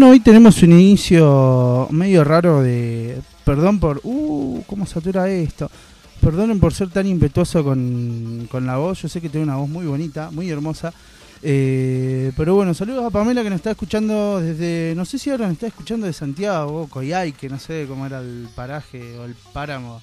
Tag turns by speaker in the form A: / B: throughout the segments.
A: Bueno, hoy tenemos un inicio medio raro de... Perdón por... Uh, ¿cómo satura esto? Perdonen por ser tan impetuoso con, con la voz. Yo sé que tengo una voz muy bonita, muy hermosa. Eh, pero bueno, saludos a Pamela que nos está escuchando desde... No sé si ahora nos está escuchando de Santiago, Coyay, que no sé cómo era el paraje o el páramo.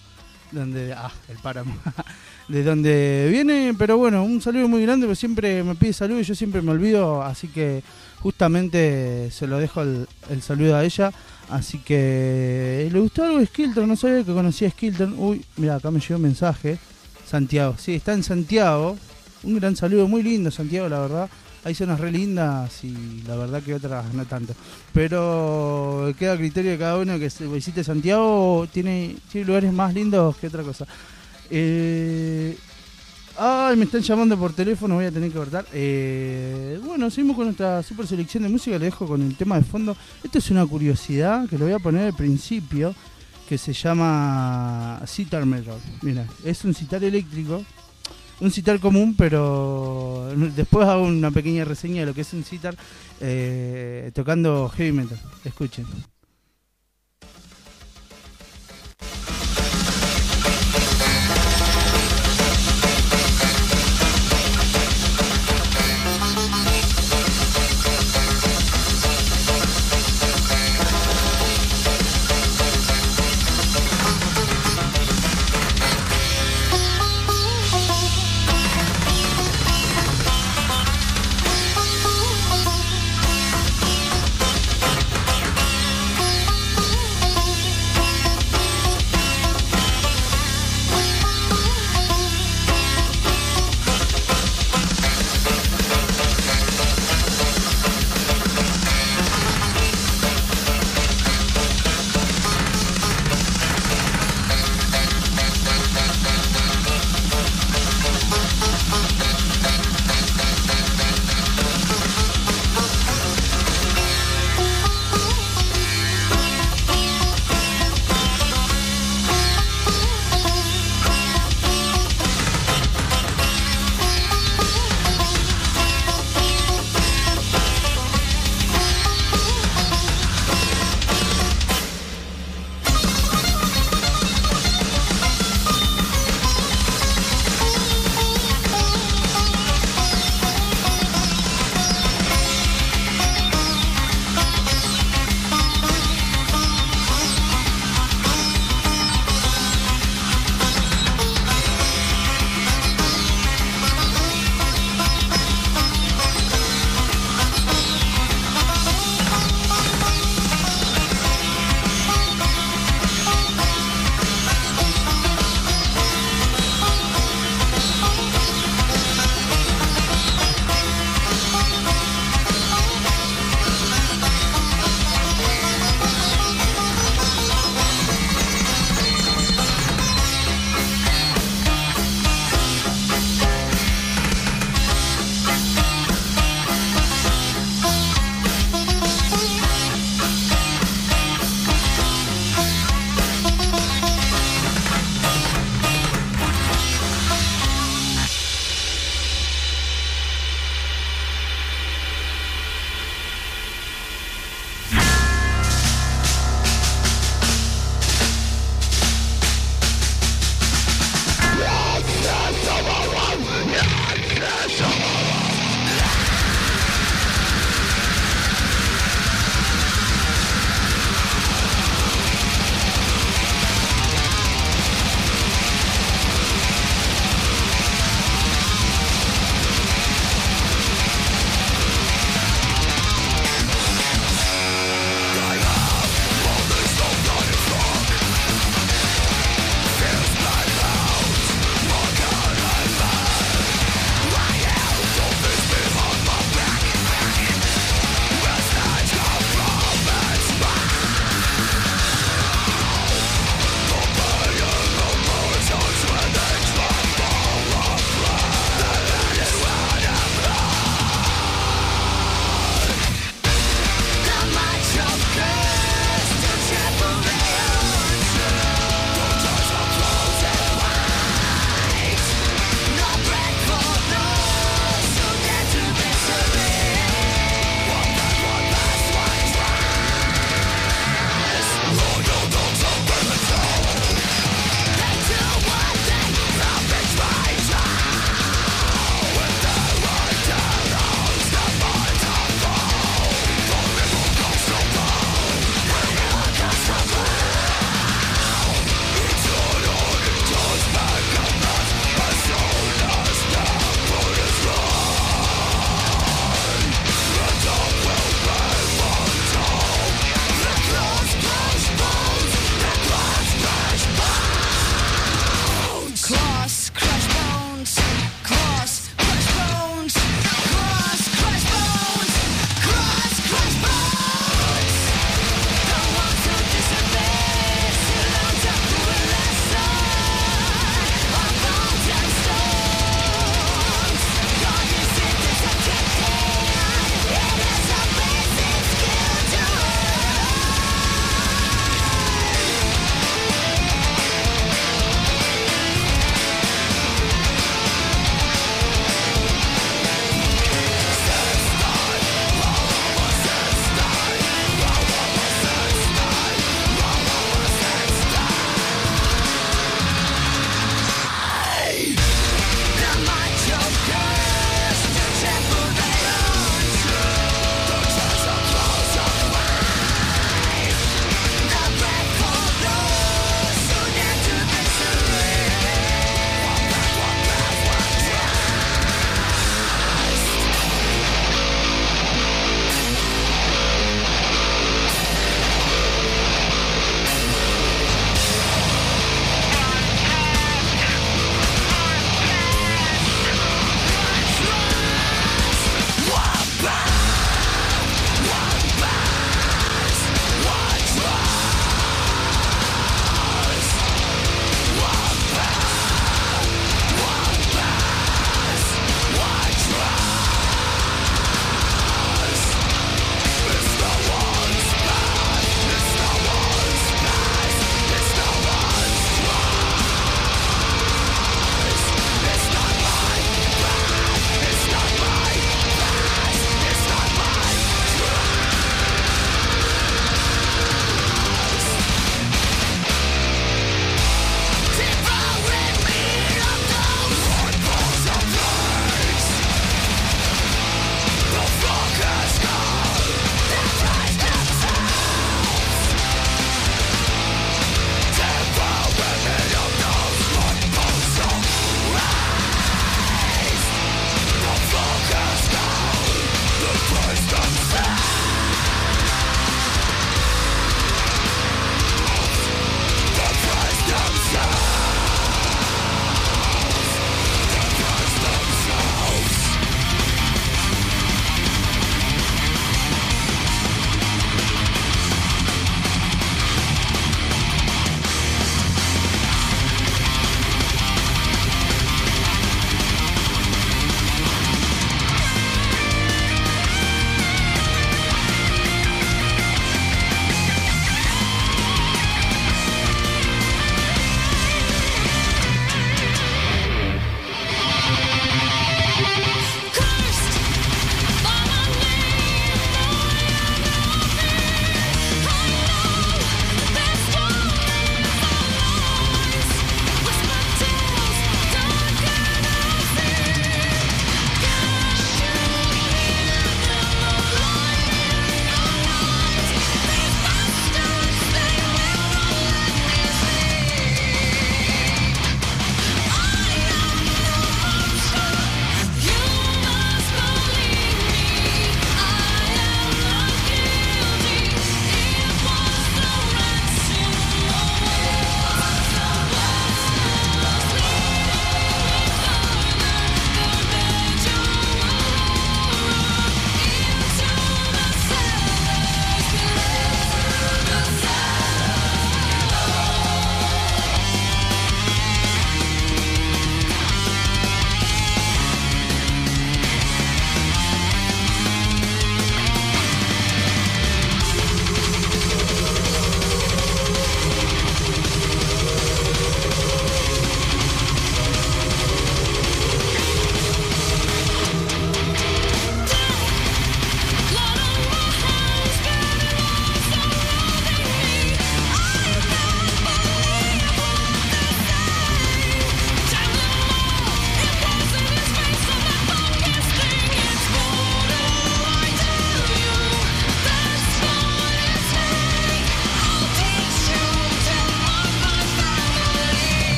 A: Donde... Ah, el páramo. de donde viene, pero bueno, un saludo muy grande, porque siempre me pide salud y yo siempre me olvido, así que justamente se lo dejo el, saludo a ella. Así que le gustó algo de Skilton, no sabía que conocía Skilton. Uy, mira, acá me llegó un mensaje. Santiago, sí, está en Santiago. Un gran saludo, muy lindo Santiago, la verdad. Hay zonas re lindas y la verdad que otras no tanto. Pero queda a criterio de cada uno que visite Santiago. Tiene, tiene lugares más lindos que otra cosa. Eh, ay, me están llamando por teléfono, voy a tener que cortar. Eh, bueno, seguimos con nuestra super selección de música. Le dejo con el tema de fondo. Esto es una curiosidad que lo voy a poner al principio. Que se llama Citar Mirror. Mira, es un citar eléctrico. Un citar común, pero después hago una pequeña reseña de lo que es un citar eh, tocando heavy metal. Escuchen.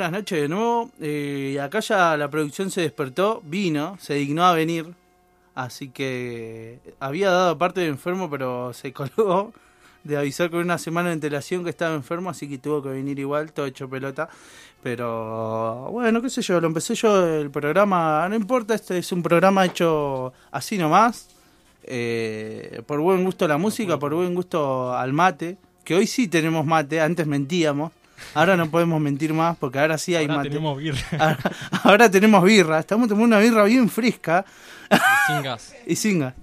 A: Buenas noches de nuevo. Eh, acá ya la producción se despertó, vino, se dignó a venir. Así que había dado parte de enfermo, pero se colgó de avisar con una semana de antelación que estaba enfermo, así que tuvo que venir igual, todo hecho pelota. Pero bueno, qué sé yo, lo empecé yo el programa, no importa, este es un programa hecho así nomás. eh, por buen gusto la música, por buen gusto al mate. Que hoy sí tenemos mate, antes mentíamos. Ahora no podemos mentir más porque ahora sí hay
B: ahora. Tenemos birra.
A: Ahora, tenemos birra. Estamos tomando una birra bien fresca.
B: Y sin gas.
A: Y sin gas.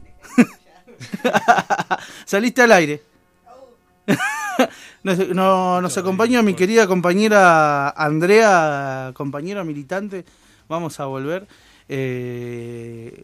A: Saliste al aire. Nos, no, nos acompaña mi querida compañera Andrea, compañera militante. Vamos a volver. Eh...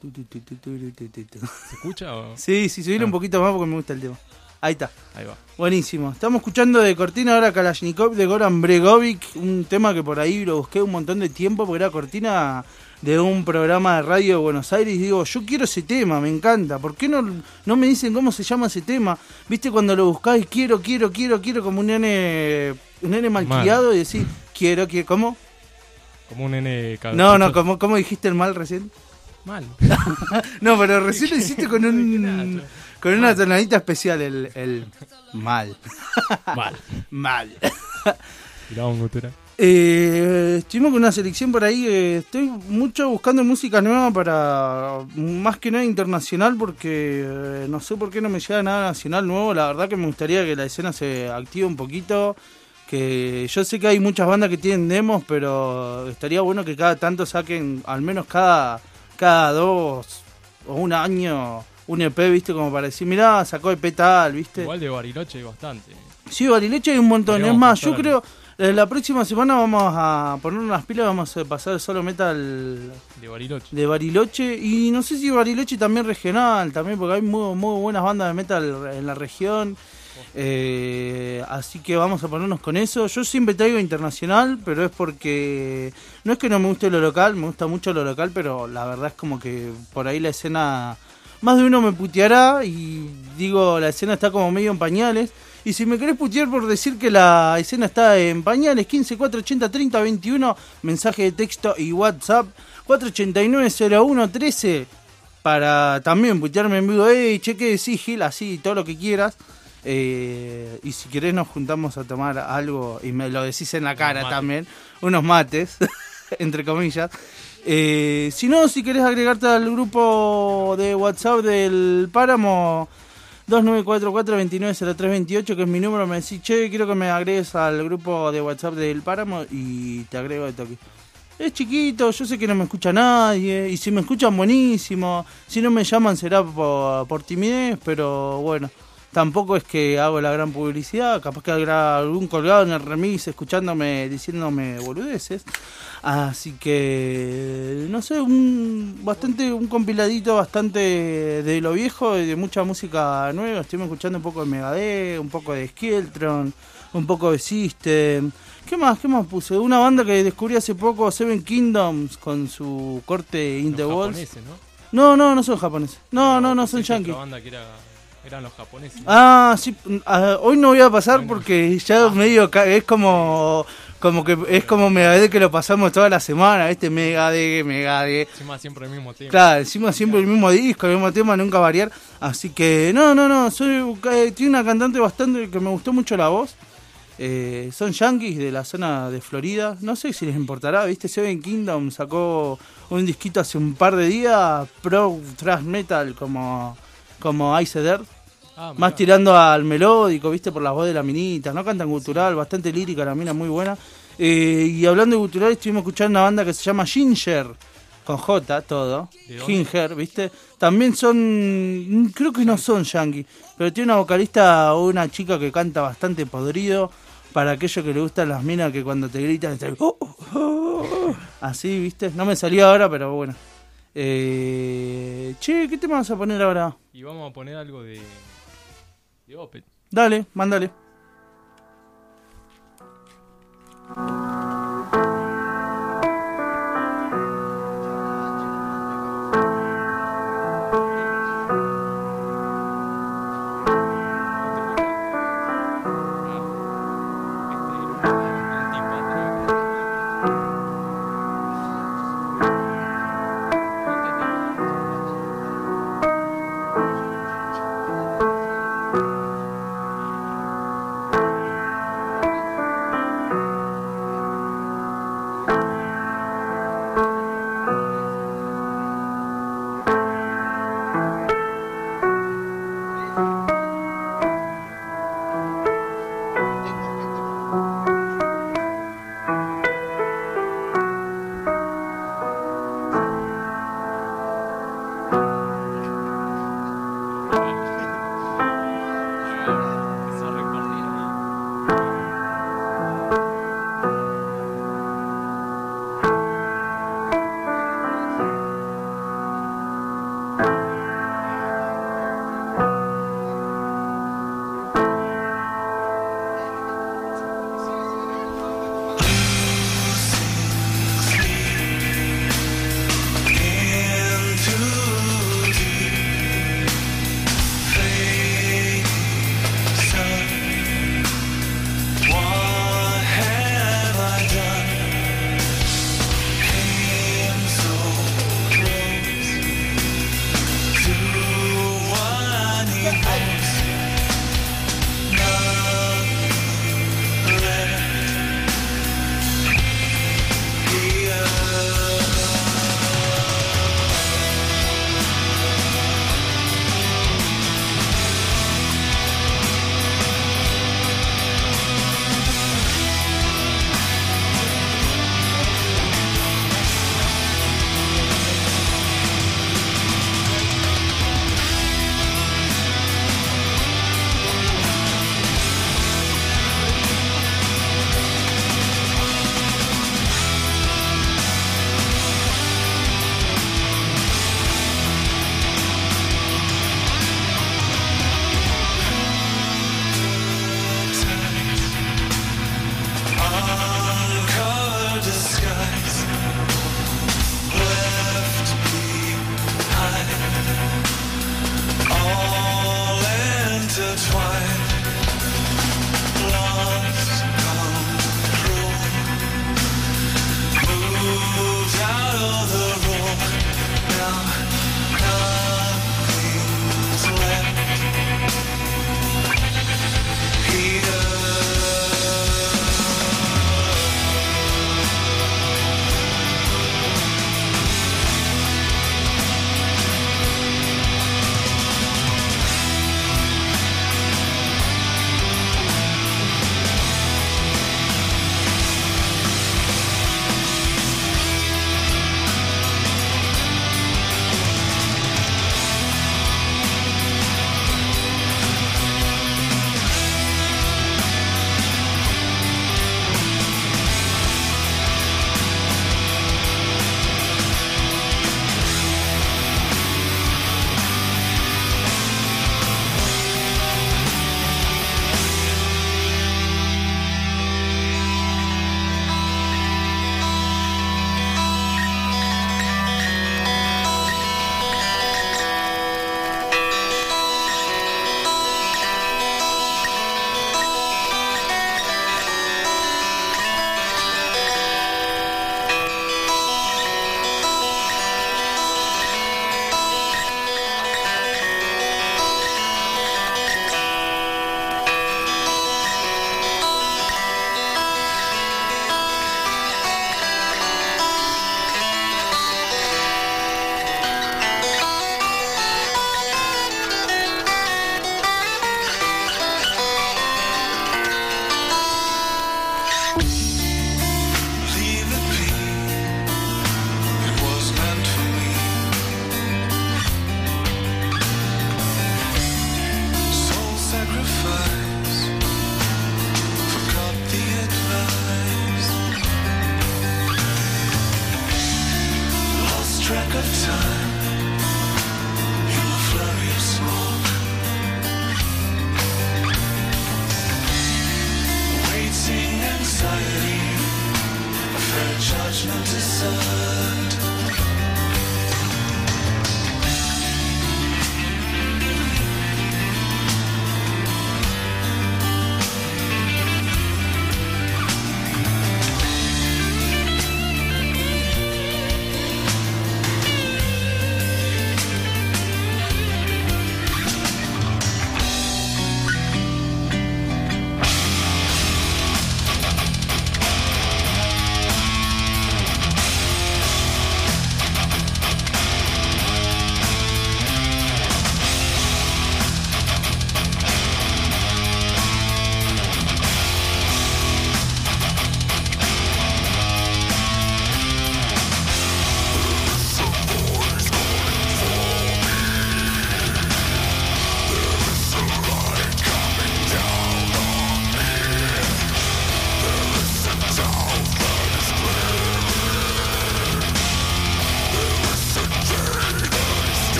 B: ¿Se escucha? O...
A: Sí, sí, subir
B: ah.
A: un poquito más porque me gusta el tema. Ahí está.
B: Ahí va.
A: Buenísimo. Estamos escuchando de cortina ahora Kalashnikov de Goran Bregovic, un tema que por ahí lo busqué un montón de tiempo porque era cortina de un programa de radio de Buenos Aires y digo, yo quiero ese tema, me encanta. ¿Por qué no, no me dicen cómo se llama ese tema? ¿Viste cuando lo buscáis? Quiero, quiero, quiero, quiero como un nene, un nene malcriado y decís, quiero, quiero, ¿cómo?
B: Como un nene...
A: No, no, ¿cómo, ¿cómo dijiste el mal recién?
B: Mal.
A: No, pero recién lo hiciste con un... Con una tonadita especial, el, el mal.
B: Mal.
A: Mal. Eh, estuvimos con una selección por ahí. eh, estoy mucho buscando música nueva para más que nada internacional porque eh, no sé por qué no me llega nada nacional nuevo. La verdad que me gustaría que la escena se active un poquito. Que yo sé que hay muchas bandas que tienen demos, pero estaría bueno que cada tanto saquen, al menos cada, cada dos o un año, un EP, viste, como para decir, mirá, sacó EP tal, viste.
B: Igual de Bariloche hay bastante.
A: Sí, Barileche hay un montón. Es más, yo creo eh, la próxima semana vamos a poner unas pilas, vamos a pasar solo metal
B: De Bariloche.
A: de Bariloche y no sé si Bariloche también regional, también porque hay muy, muy buenas bandas de metal en la región. Eh, así que vamos a ponernos con eso. Yo siempre traigo internacional, pero es porque no es que no me guste lo local, me gusta mucho lo local, pero la verdad es como que por ahí la escena más de uno me puteará y digo, la escena está como medio en pañales. Y si me querés putear por decir que la escena está en pañales, 15 480 30 21, mensaje de texto y WhatsApp 489 01 13 para también putearme en vivo, hey, cheque de sigil, así, todo lo que quieras. Eh, y si querés nos juntamos a tomar algo y me lo decís en la cara también, unos mates, entre comillas. Eh, si no, si querés agregarte al grupo de WhatsApp del Páramo 2944-290328, que es mi número, me decís, che, quiero que me agregues al grupo de WhatsApp del Páramo y te agrego de toque. Es chiquito, yo sé que no me escucha nadie, y si me escuchan buenísimo, si no me llaman será por, timidez, pero bueno, tampoco es que hago la gran publicidad, capaz que habrá algún colgado en el remix escuchándome, diciéndome boludeces. Así que, no sé, un bastante un compiladito bastante de lo viejo y de mucha música nueva. Estoy escuchando un poco de Megadeth, un poco de Skeltron, un poco de System. ¿Qué más? ¿Qué más puse? Una banda que descubrí hace poco, Seven Kingdoms, con su corte In
B: Los
A: the Walls.
B: ¿no?
A: No, no, no son japoneses. No, no, no son yankees.
B: banda que era, eran los japoneses.
A: Ah, sí. ah, hoy no voy a pasar
B: Bueno.
A: porque ya medio ca- es como como que es como Megadeth que lo pasamos toda la semana, este Megadeth, Megadeth.
B: Encima siempre el mismo tema.
A: Claro, encima siempre el mismo disco, el mismo tema, nunca variar. Así que no, no, no, soy eh, tiene una cantante bastante que me gustó mucho la voz. Eh, son yankees de la zona de Florida. No sé si les importará, ¿viste? Seven Kingdom sacó un disquito hace un par de días, pro thrash metal como como Ice Earth.
B: Ah,
A: Más tirando al melódico, viste, por la voz de la minita. No cantan gutural, bastante lírica, la mina muy buena. Eh, y hablando de gutural, estuvimos escuchando una banda que se llama Ginger, con J, todo. Ginger, viste. También son, creo que no son yankee, pero tiene una vocalista o una chica que canta bastante podrido. Para aquellos que le gustan las minas que cuando te gritan, "Oh, oh, oh, oh". así, viste. No me salió ahora, pero bueno. Eh, che, ¿qué tema vas a poner ahora?
B: Y vamos a poner algo de. The Open.
A: Dale, mándale.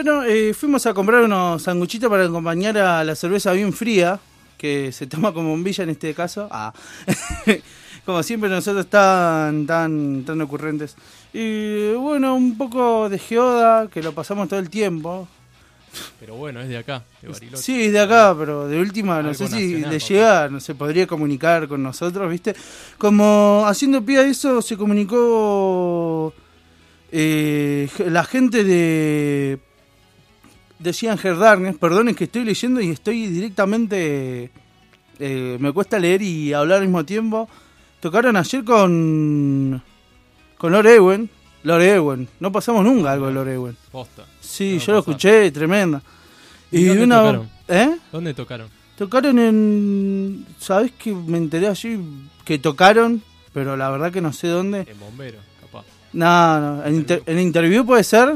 A: Bueno, eh, fuimos a comprar unos sanguchitos para acompañar a la cerveza bien fría, que se toma como bombilla en este caso. Ah. como siempre nosotros tan, tan, tan ocurrentes. Y bueno, un poco de geoda, que lo pasamos todo el tiempo.
B: Pero bueno, es de acá, de Bariloche.
A: Sí, es de acá, pero de última, no sé si
B: nacional,
A: le
B: papá.
A: llega, no se podría comunicar con nosotros, ¿viste? Como haciendo pie a eso, se comunicó eh, la gente de de Sheehan Hair Darkness, perdonen que estoy leyendo y estoy directamente eh, me cuesta leer y hablar al mismo tiempo. Tocaron ayer con con Lord Ewen, Lord Ewen, no pasamos nunca algo de Lord Ewen.
B: Posta.
A: Sí,
B: No
A: yo lo escuché, tremenda.
B: ¿Y dónde
A: una
B: tocaron?
A: ¿Eh?
B: ¿Dónde tocaron?
A: Tocaron en ¿Sabés que me enteré allí que tocaron, pero la verdad que no sé dónde?
B: En Bombero, capaz.
A: No, no, en, inter- en interview puede ser.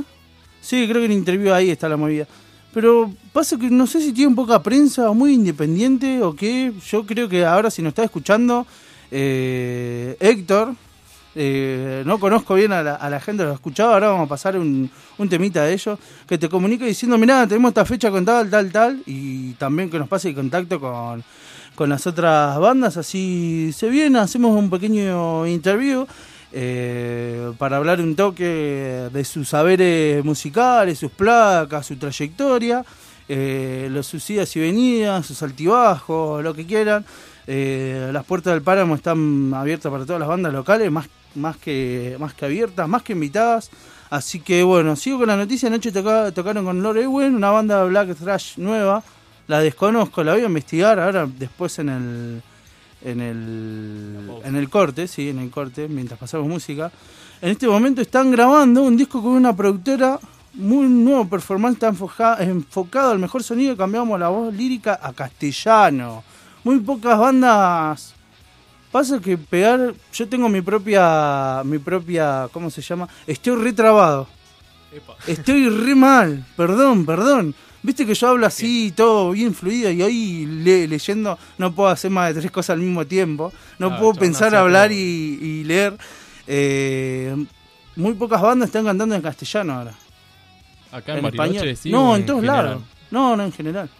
A: Sí, creo que en interview ahí está la movida. Pero pasa que no sé si tienen poca prensa o muy independiente o qué. Yo creo que ahora si nos está escuchando eh, Héctor, eh, no conozco bien a la, gente, lo he escuchado, ahora vamos a pasar un, un temita de ellos, que te comunica diciendo, mirá, tenemos esta fecha con tal, tal, tal, y también que nos pase el contacto con, con las otras bandas, así se viene, hacemos un pequeño interview eh, para hablar un toque de sus saberes musicales, sus placas, su trayectoria, eh, los sus idas y venidas, sus altibajos, lo que quieran. Eh, las puertas del páramo están abiertas para todas las bandas locales, más, más, que, más que abiertas, más que invitadas. Así que bueno, sigo con la noticia. Anoche toca- tocaron con Lord Ewen, una banda black thrash nueva. La desconozco, la voy a investigar ahora después en el en el en el corte, sí, en el corte, mientras pasamos música. En este momento están grabando un disco con una productora muy nuevo performance está enfoca- enfocado al mejor sonido, cambiamos la voz lírica a castellano. Muy pocas bandas Pasa que pegar, yo tengo mi propia, mi propia, ¿cómo se llama? Estoy retrabado. Estoy re mal, perdón, perdón. Viste que yo hablo así, todo bien fluido, y hoy le- leyendo no puedo hacer más de tres cosas al mismo tiempo. No puedo pensar,
B: así
A: hablar y, y leer. Eh, muy pocas bandas están cantando en castellano ahora.
B: Acá en,
A: en
B: Bariloche
A: español.
B: sí.
A: no,
B: o
A: en todos
B: general?
A: lados. No, no, en general.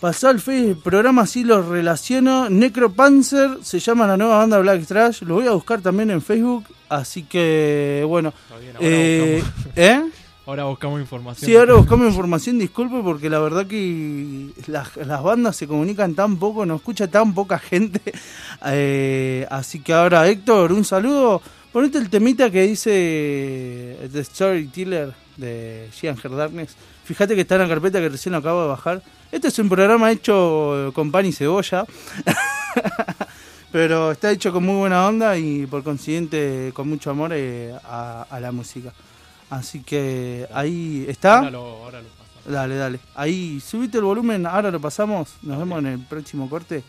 A: Pasó al fe, el programa sí lo relaciono. Necropanzer se llama la nueva banda Black Trash. Lo voy a buscar también en Facebook. Así que, bueno.
B: Está bien, ahora,
A: Eh, ¿Eh?
B: Ahora buscamos información.
A: Sí, ahora buscamos información, disculpe, porque la verdad que las, bandas se comunican tan poco, nos escucha tan poca gente. Eh, así que ahora, Héctor, un saludo. Ponete el temita que dice The Storyteller de Hair Darkness. Fíjate que está en la carpeta que recién acabo de bajar. Este es un programa hecho con pan y cebolla. Pero está hecho con muy buena onda y por consiguiente con mucho amor eh, a, a la música. Así que ahí está.
B: Ahora lo, ahora lo pasamos.
A: Dale, dale. Ahí, subite el volumen, ahora lo pasamos. Nos vemos en el próximo corte.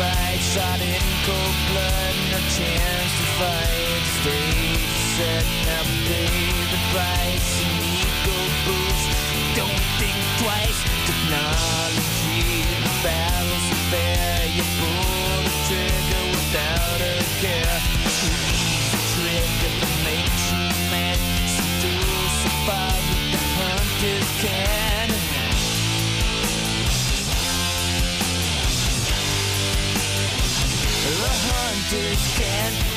C: fight Shot in cold blood No chance to fight Stay set Now pay the price An ego boots. Don't think twice Technology this can't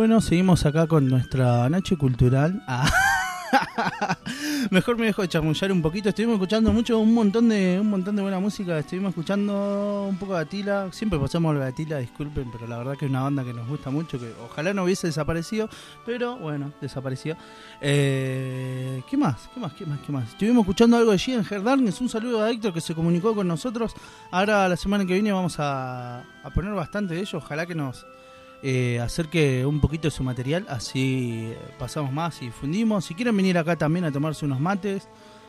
A: Bueno, seguimos acá con nuestra noche cultural. Ah. Mejor me dejo de chamullar un poquito. Estuvimos escuchando mucho, un montón de, un montón de buena música. Estuvimos escuchando un poco de Atila. Siempre pasamos a Atila, disculpen, pero la verdad que es una banda que nos gusta mucho. Que ojalá no hubiese desaparecido, pero bueno, desapareció. Eh, ¿Qué más? ¿Qué más? ¿Qué más? ¿Qué más? Estuvimos escuchando algo de Gian Darkness. Un saludo a Héctor que se comunicó con nosotros. Ahora la semana que viene vamos a, a poner bastante de ello. Ojalá que nos eh, acerque un poquito de su material, así pasamos más y fundimos. Si quieren venir acá también a tomarse unos mates,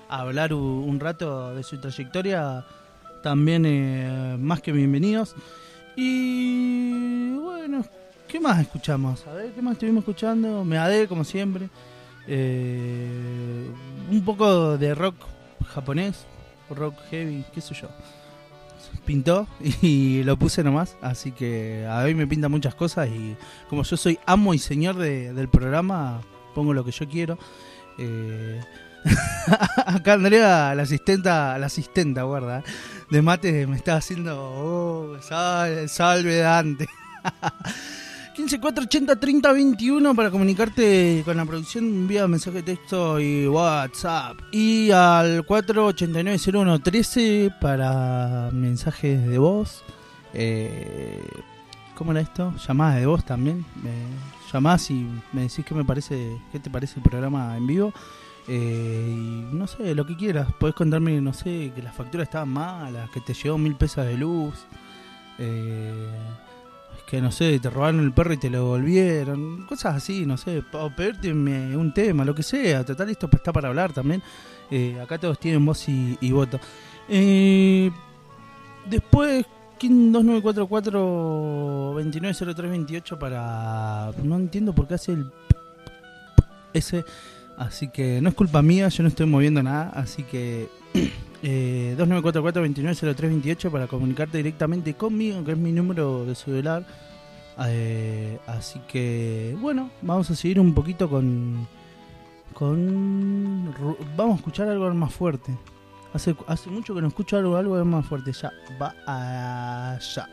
A: a hablar un rato de su trayectoria, también eh, más que bienvenidos. Y bueno, ¿qué más escuchamos? A ver, ¿qué más estuvimos escuchando? Meade, como siempre. Eh, un poco de rock japonés, rock heavy, qué sé yo pintó y lo puse nomás. Así que a mí me pinta muchas cosas y como yo soy amo y señor de- del programa, pongo lo que yo quiero. Eh, acá Andrea, la asistenta, la asistenta, guarda, de mate me está haciendo oh, sal- salve Dante. 15 4 80 30 21 para comunicarte con la producción envía mensaje texto y WhatsApp. Y al 489 01 13 para mensajes de voz. Eh, ¿cómo era esto? llamadas de voz también. Llamás y me decís qué me parece qué te parece el programa en vivo. Eh, y no sé, lo que quieras. Podés contarme, no sé, que las facturas estaban malas que te llegó mil pesos de luz. Eh, que no sé, te robaron el perro y te lo devolvieron, cosas así, no sé, o pedirte un tema, lo que sea, total esto está para hablar también, Eh, acá todos tienen voz y, y voto. Eh, después, ¿quién 2944-290328 para... No entiendo por qué hace el... ese, así que no es culpa mía, yo no estoy moviendo nada, así que... Eh, 2944-290328 para comunicarte directamente conmigo, que es mi número de celular. Eh, así que, bueno, vamos a seguir un poquito con. con Vamos a escuchar algo más fuerte. Hace, hace mucho que no escucho algo, algo más fuerte. Ya, va allá.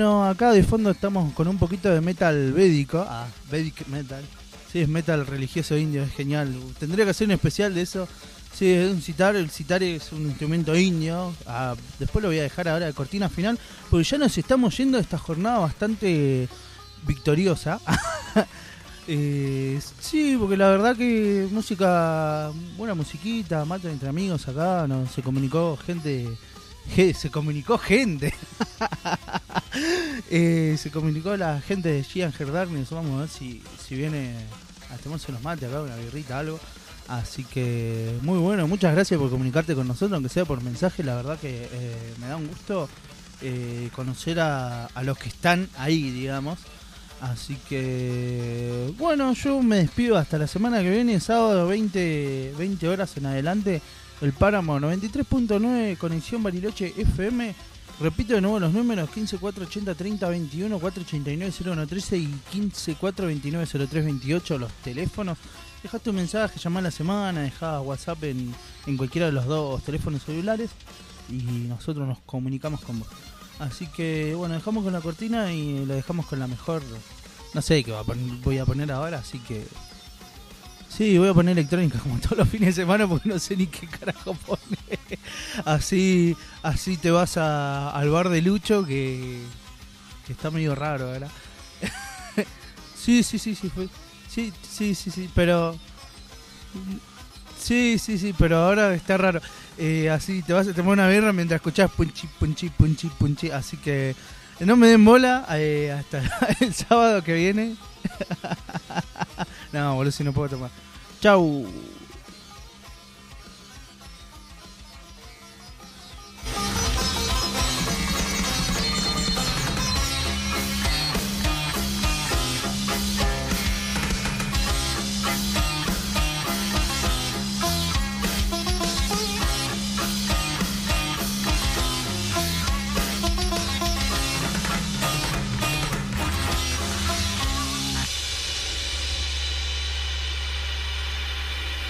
A: Bueno, acá de fondo estamos con un poquito de metal védico. Ah, Vedic metal. Sí, es metal religioso indio, es genial. Tendría que hacer un especial de eso. Sí, es un citar. El citar es un instrumento indio. Ah, después lo voy a dejar ahora de cortina final. Porque ya nos estamos yendo de esta jornada bastante victoriosa. Eh, sí, porque la verdad que música, buena musiquita, mata entre amigos acá, no, se comunicó gente, se comunicó gente, Eh, se comunicó la gente de Gian Darkness, vamos a ver si, si viene a tomarse unos mates acá, una birrita, algo. Así que muy bueno, muchas gracias por comunicarte con nosotros, aunque sea por mensaje, la verdad que eh, me da un gusto eh, conocer a, a los que están ahí, digamos. Así que, bueno, yo me despido hasta la semana que viene, sábado 20, 20 horas en adelante, el Páramo 93.9, Conexión Bariloche FM. Repito de nuevo los números 15 480 30 21 489 0113 y 15 429 0328 los teléfonos. Dejaste un mensaje, llamá la semana, dejá WhatsApp en, en cualquiera de los dos teléfonos celulares y nosotros nos comunicamos con vos. Así que bueno, dejamos con la cortina y lo dejamos con la mejor. No sé qué voy a poner ahora, así que. Sí, voy a poner electrónica como todos los fines de semana porque no sé ni qué carajo poner. Así, así te vas a- al bar de Lucho que, que está medio raro, ¿verdad? sí, sí, sí, sí, fue. Sí, sí, sí, sí, pero. Sí, sí, sí, pero ahora está raro. Eh, así te vas a tomar una birra mientras escuchás punchi, punchi, punchi, punchi. Así que no me den bola eh, hasta el sábado que viene. no, boludo, si no puedo tomar. Chau.